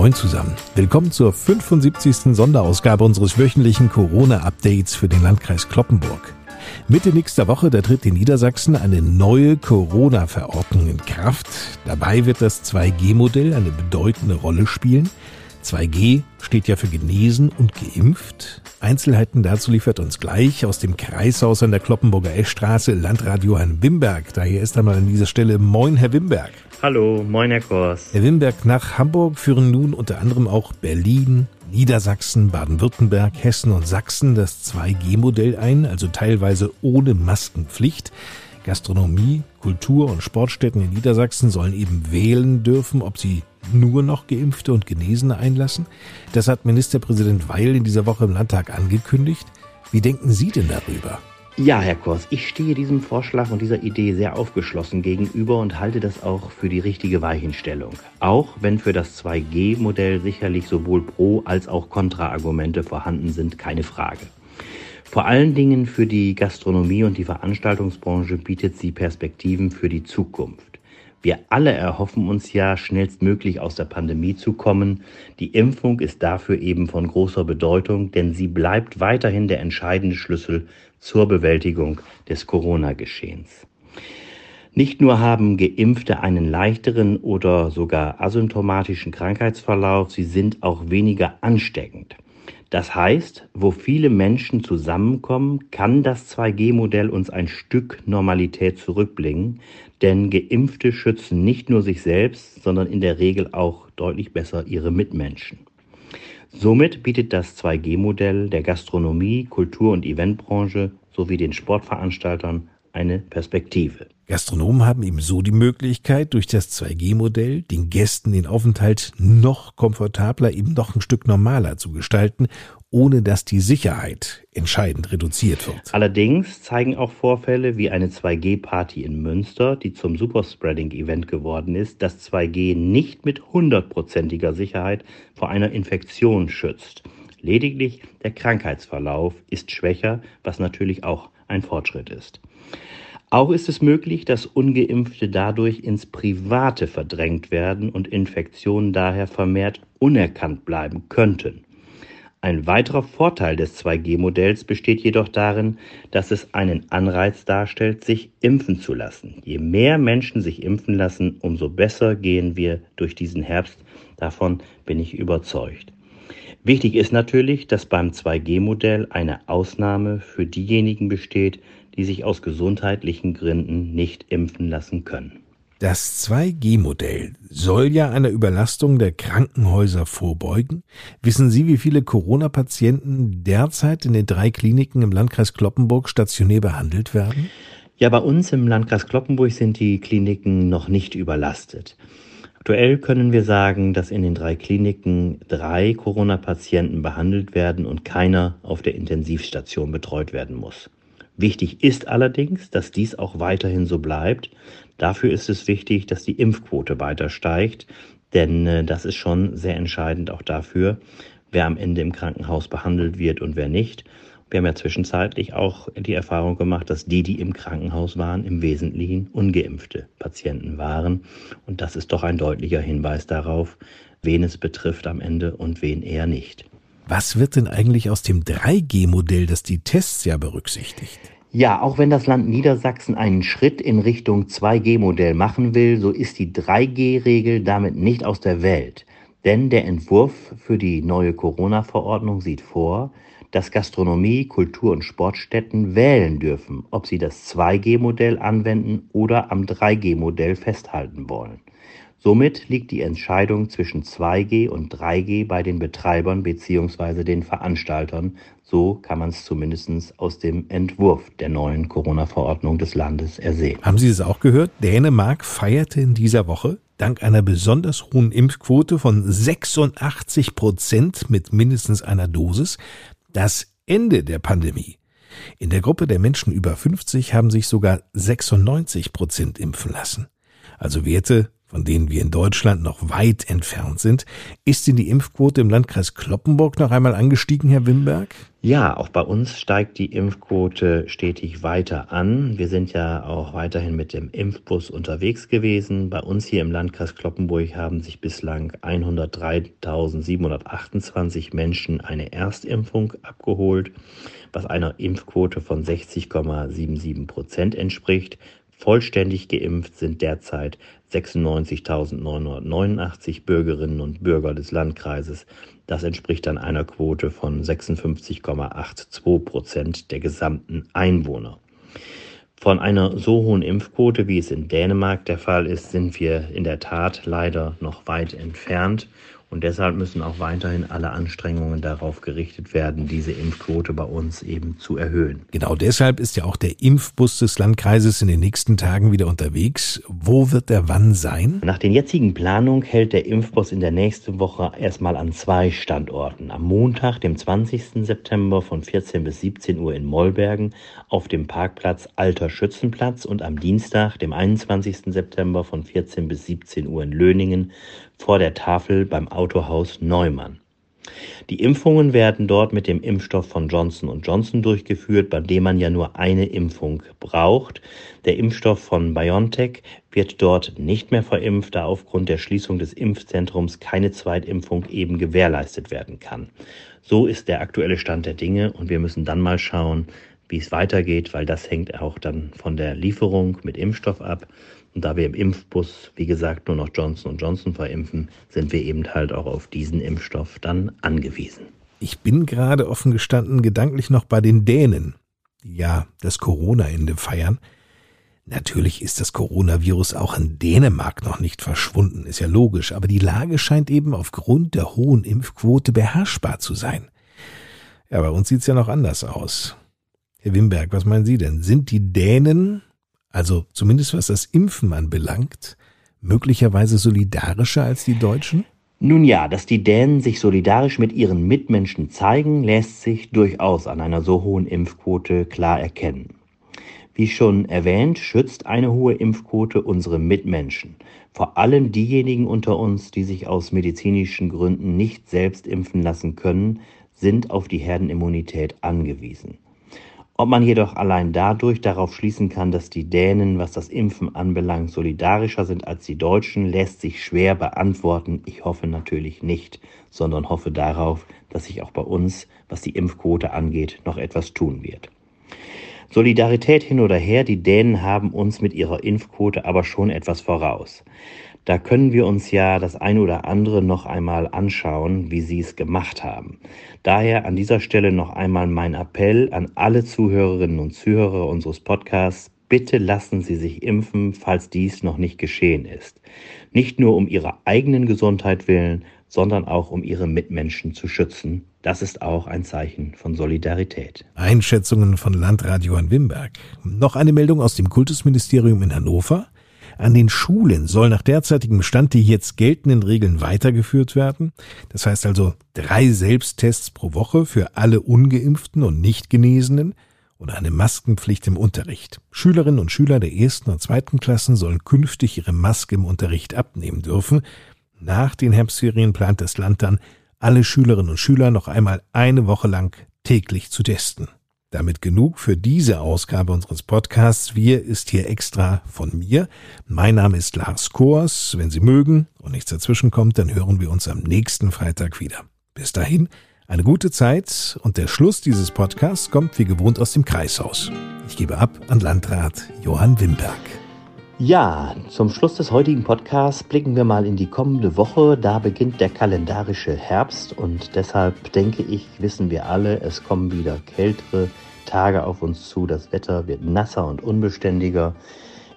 Moin zusammen. Willkommen zur 75. Sonderausgabe unseres wöchentlichen Corona-Updates für den Landkreis Kloppenburg. Mitte nächster Woche, da tritt in Niedersachsen eine neue Corona-Verordnung in Kraft. Dabei wird das 2G-Modell eine bedeutende Rolle spielen. 2G steht ja für genesen und geimpft. Einzelheiten dazu liefert uns gleich aus dem Kreishaus an der Kloppenburger Eschstraße Landrat Johann Wimberg. Daher ist einmal an dieser Stelle Moin, Herr Wimberg. Hallo, moin Herr Kors. Herr Wimberg, nach Hamburg führen nun unter anderem auch Berlin, Niedersachsen, Baden-Württemberg, Hessen und Sachsen das 2G-Modell ein, also teilweise ohne Maskenpflicht. Gastronomie, Kultur- und Sportstätten in Niedersachsen sollen eben wählen dürfen, ob sie nur noch Geimpfte und Genesene einlassen. Das hat Ministerpräsident Weil in dieser Woche im Landtag angekündigt. Wie denken Sie denn darüber? Ja, Herr Kors, ich stehe diesem Vorschlag und dieser Idee sehr aufgeschlossen gegenüber und halte das auch für die richtige Weichenstellung. Auch wenn für das 2G-Modell sicherlich sowohl Pro- als auch Kontraargumente vorhanden sind, keine Frage. Vor allen Dingen für die Gastronomie und die Veranstaltungsbranche bietet sie Perspektiven für die Zukunft. Wir alle erhoffen uns ja, schnellstmöglich aus der Pandemie zu kommen. Die Impfung ist dafür eben von großer Bedeutung, denn sie bleibt weiterhin der entscheidende Schlüssel zur Bewältigung des Corona-Geschehens. Nicht nur haben Geimpfte einen leichteren oder sogar asymptomatischen Krankheitsverlauf, sie sind auch weniger ansteckend. Das heißt, wo viele Menschen zusammenkommen, kann das 2G-Modell uns ein Stück Normalität zurückbringen, denn Geimpfte schützen nicht nur sich selbst, sondern in der Regel auch deutlich besser ihre Mitmenschen. Somit bietet das 2G-Modell der Gastronomie, Kultur- und Eventbranche sowie den Sportveranstaltern eine Perspektive. Gastronomen haben ebenso die Möglichkeit, durch das 2G-Modell den Gästen den Aufenthalt noch komfortabler, eben noch ein Stück normaler zu gestalten, ohne dass die Sicherheit entscheidend reduziert wird. Allerdings zeigen auch Vorfälle wie eine 2G-Party in Münster, die zum Superspreading-Event geworden ist, dass 2G nicht mit hundertprozentiger Sicherheit vor einer Infektion schützt. Lediglich der Krankheitsverlauf ist schwächer, was natürlich auch ein Fortschritt ist. Auch ist es möglich, dass ungeimpfte dadurch ins Private verdrängt werden und Infektionen daher vermehrt unerkannt bleiben könnten. Ein weiterer Vorteil des 2G-Modells besteht jedoch darin, dass es einen Anreiz darstellt, sich impfen zu lassen. Je mehr Menschen sich impfen lassen, umso besser gehen wir durch diesen Herbst. Davon bin ich überzeugt. Wichtig ist natürlich, dass beim 2G-Modell eine Ausnahme für diejenigen besteht, die sich aus gesundheitlichen Gründen nicht impfen lassen können. Das 2G-Modell soll ja einer Überlastung der Krankenhäuser vorbeugen. Wissen Sie, wie viele Corona-Patienten derzeit in den drei Kliniken im Landkreis Kloppenburg stationär behandelt werden? Ja, bei uns im Landkreis Kloppenburg sind die Kliniken noch nicht überlastet. Aktuell können wir sagen, dass in den drei Kliniken drei Corona-Patienten behandelt werden und keiner auf der Intensivstation betreut werden muss. Wichtig ist allerdings, dass dies auch weiterhin so bleibt. Dafür ist es wichtig, dass die Impfquote weiter steigt, denn äh, das ist schon sehr entscheidend auch dafür, wer am Ende im Krankenhaus behandelt wird und wer nicht. Wir haben ja zwischenzeitlich auch die Erfahrung gemacht, dass die, die im Krankenhaus waren, im Wesentlichen ungeimpfte Patienten waren. Und das ist doch ein deutlicher Hinweis darauf, wen es betrifft am Ende und wen eher nicht. Was wird denn eigentlich aus dem 3G-Modell, das die Tests ja berücksichtigt? Ja, auch wenn das Land Niedersachsen einen Schritt in Richtung 2G-Modell machen will, so ist die 3G-Regel damit nicht aus der Welt. Denn der Entwurf für die neue Corona-Verordnung sieht vor, dass Gastronomie, Kultur- und Sportstätten wählen dürfen, ob sie das 2G-Modell anwenden oder am 3G-Modell festhalten wollen. Somit liegt die Entscheidung zwischen 2G und 3G bei den Betreibern bzw. den Veranstaltern. So kann man es zumindest aus dem Entwurf der neuen Corona-Verordnung des Landes ersehen. Haben Sie es auch gehört? Dänemark feierte in dieser Woche dank einer besonders hohen Impfquote von 86 Prozent mit mindestens einer Dosis das Ende der Pandemie. In der Gruppe der Menschen über 50 haben sich sogar 96 Prozent impfen lassen. Also Werte, von denen wir in Deutschland noch weit entfernt sind. Ist denn die Impfquote im Landkreis Kloppenburg noch einmal angestiegen, Herr Wimberg? Ja, auch bei uns steigt die Impfquote stetig weiter an. Wir sind ja auch weiterhin mit dem Impfbus unterwegs gewesen. Bei uns hier im Landkreis Kloppenburg haben sich bislang 103.728 Menschen eine Erstimpfung abgeholt, was einer Impfquote von 60,77 Prozent entspricht. Vollständig geimpft sind derzeit 96.989 Bürgerinnen und Bürger des Landkreises. Das entspricht dann einer Quote von 56,82 Prozent der gesamten Einwohner. Von einer so hohen Impfquote, wie es in Dänemark der Fall ist, sind wir in der Tat leider noch weit entfernt. Und deshalb müssen auch weiterhin alle Anstrengungen darauf gerichtet werden, diese Impfquote bei uns eben zu erhöhen. Genau deshalb ist ja auch der Impfbus des Landkreises in den nächsten Tagen wieder unterwegs. Wo wird der wann sein? Nach den jetzigen Planungen hält der Impfbus in der nächsten Woche erstmal an zwei Standorten. Am Montag, dem 20. September von 14 bis 17 Uhr in Mollbergen auf dem Parkplatz Alter Schützenplatz und am Dienstag, dem 21. September von 14 bis 17 Uhr in Löningen vor der Tafel beim Autohaus Neumann. Die Impfungen werden dort mit dem Impfstoff von Johnson Johnson durchgeführt, bei dem man ja nur eine Impfung braucht. Der Impfstoff von BioNTech wird dort nicht mehr verimpft, da aufgrund der Schließung des Impfzentrums keine Zweitimpfung eben gewährleistet werden kann. So ist der aktuelle Stand der Dinge und wir müssen dann mal schauen, wie es weitergeht, weil das hängt auch dann von der Lieferung mit Impfstoff ab. Und da wir im Impfbus, wie gesagt, nur noch Johnson Johnson verimpfen, sind wir eben halt auch auf diesen Impfstoff dann angewiesen. Ich bin gerade offen gestanden gedanklich noch bei den Dänen, die ja das Corona-Ende feiern. Natürlich ist das Coronavirus auch in Dänemark noch nicht verschwunden, ist ja logisch, aber die Lage scheint eben aufgrund der hohen Impfquote beherrschbar zu sein. Ja, bei uns sieht's ja noch anders aus. Herr Wimberg, was meinen Sie denn? Sind die Dänen also zumindest was das Impfen anbelangt, möglicherweise solidarischer als die Deutschen? Nun ja, dass die Dänen sich solidarisch mit ihren Mitmenschen zeigen, lässt sich durchaus an einer so hohen Impfquote klar erkennen. Wie schon erwähnt, schützt eine hohe Impfquote unsere Mitmenschen, vor allem diejenigen unter uns, die sich aus medizinischen Gründen nicht selbst impfen lassen können, sind auf die Herdenimmunität angewiesen. Ob man jedoch allein dadurch darauf schließen kann, dass die Dänen, was das Impfen anbelangt, solidarischer sind als die Deutschen, lässt sich schwer beantworten. Ich hoffe natürlich nicht, sondern hoffe darauf, dass sich auch bei uns, was die Impfquote angeht, noch etwas tun wird. Solidarität hin oder her, die Dänen haben uns mit ihrer Impfquote aber schon etwas voraus. Da können wir uns ja das eine oder andere noch einmal anschauen, wie Sie es gemacht haben. Daher an dieser Stelle noch einmal mein Appell an alle Zuhörerinnen und Zuhörer unseres Podcasts. Bitte lassen Sie sich impfen, falls dies noch nicht geschehen ist. Nicht nur um Ihre eigenen Gesundheit willen, sondern auch um Ihre Mitmenschen zu schützen. Das ist auch ein Zeichen von Solidarität. Einschätzungen von Landradio an Wimberg. Noch eine Meldung aus dem Kultusministerium in Hannover. An den Schulen soll nach derzeitigem Stand die jetzt geltenden Regeln weitergeführt werden. Das heißt also drei Selbsttests pro Woche für alle ungeimpften und nicht Genesenen und eine Maskenpflicht im Unterricht. Schülerinnen und Schüler der ersten und zweiten Klassen sollen künftig ihre Maske im Unterricht abnehmen dürfen. Nach den Herbstferien plant das Land dann, alle Schülerinnen und Schüler noch einmal eine Woche lang täglich zu testen. Damit genug für diese Ausgabe unseres Podcasts. Wir ist hier extra von mir. Mein Name ist Lars Kors. Wenn Sie mögen und nichts dazwischen kommt, dann hören wir uns am nächsten Freitag wieder. Bis dahin eine gute Zeit und der Schluss dieses Podcasts kommt wie gewohnt aus dem Kreishaus. Ich gebe ab an Landrat Johann Wimberg. Ja, zum Schluss des heutigen Podcasts blicken wir mal in die kommende Woche. Da beginnt der kalendarische Herbst und deshalb denke ich, wissen wir alle, es kommen wieder kältere Tage auf uns zu. Das Wetter wird nasser und unbeständiger.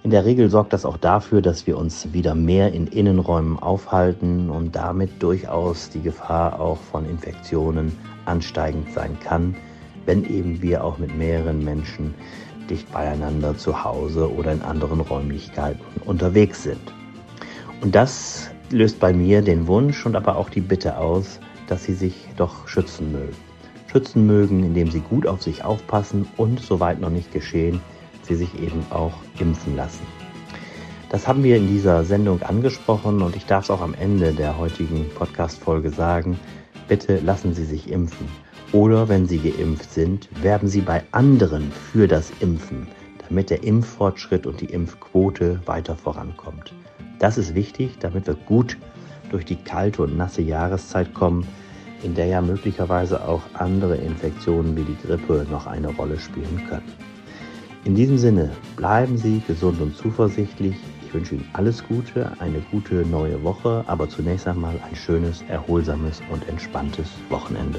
In der Regel sorgt das auch dafür, dass wir uns wieder mehr in Innenräumen aufhalten und damit durchaus die Gefahr auch von Infektionen ansteigend sein kann, wenn eben wir auch mit mehreren Menschen dicht beieinander zu Hause oder in anderen Räumlichkeiten unterwegs sind. Und das löst bei mir den Wunsch und aber auch die Bitte aus, dass Sie sich doch schützen mögen. Schützen mögen, indem Sie gut auf sich aufpassen und, soweit noch nicht geschehen, Sie sich eben auch impfen lassen. Das haben wir in dieser Sendung angesprochen und ich darf es auch am Ende der heutigen Podcast-Folge sagen. Bitte lassen Sie sich impfen. Oder wenn Sie geimpft sind, werben Sie bei anderen für das Impfen, damit der Impffortschritt und die Impfquote weiter vorankommt. Das ist wichtig, damit wir gut durch die kalte und nasse Jahreszeit kommen, in der ja möglicherweise auch andere Infektionen wie die Grippe noch eine Rolle spielen können. In diesem Sinne, bleiben Sie gesund und zuversichtlich. Ich wünsche Ihnen alles Gute, eine gute neue Woche, aber zunächst einmal ein schönes, erholsames und entspanntes Wochenende.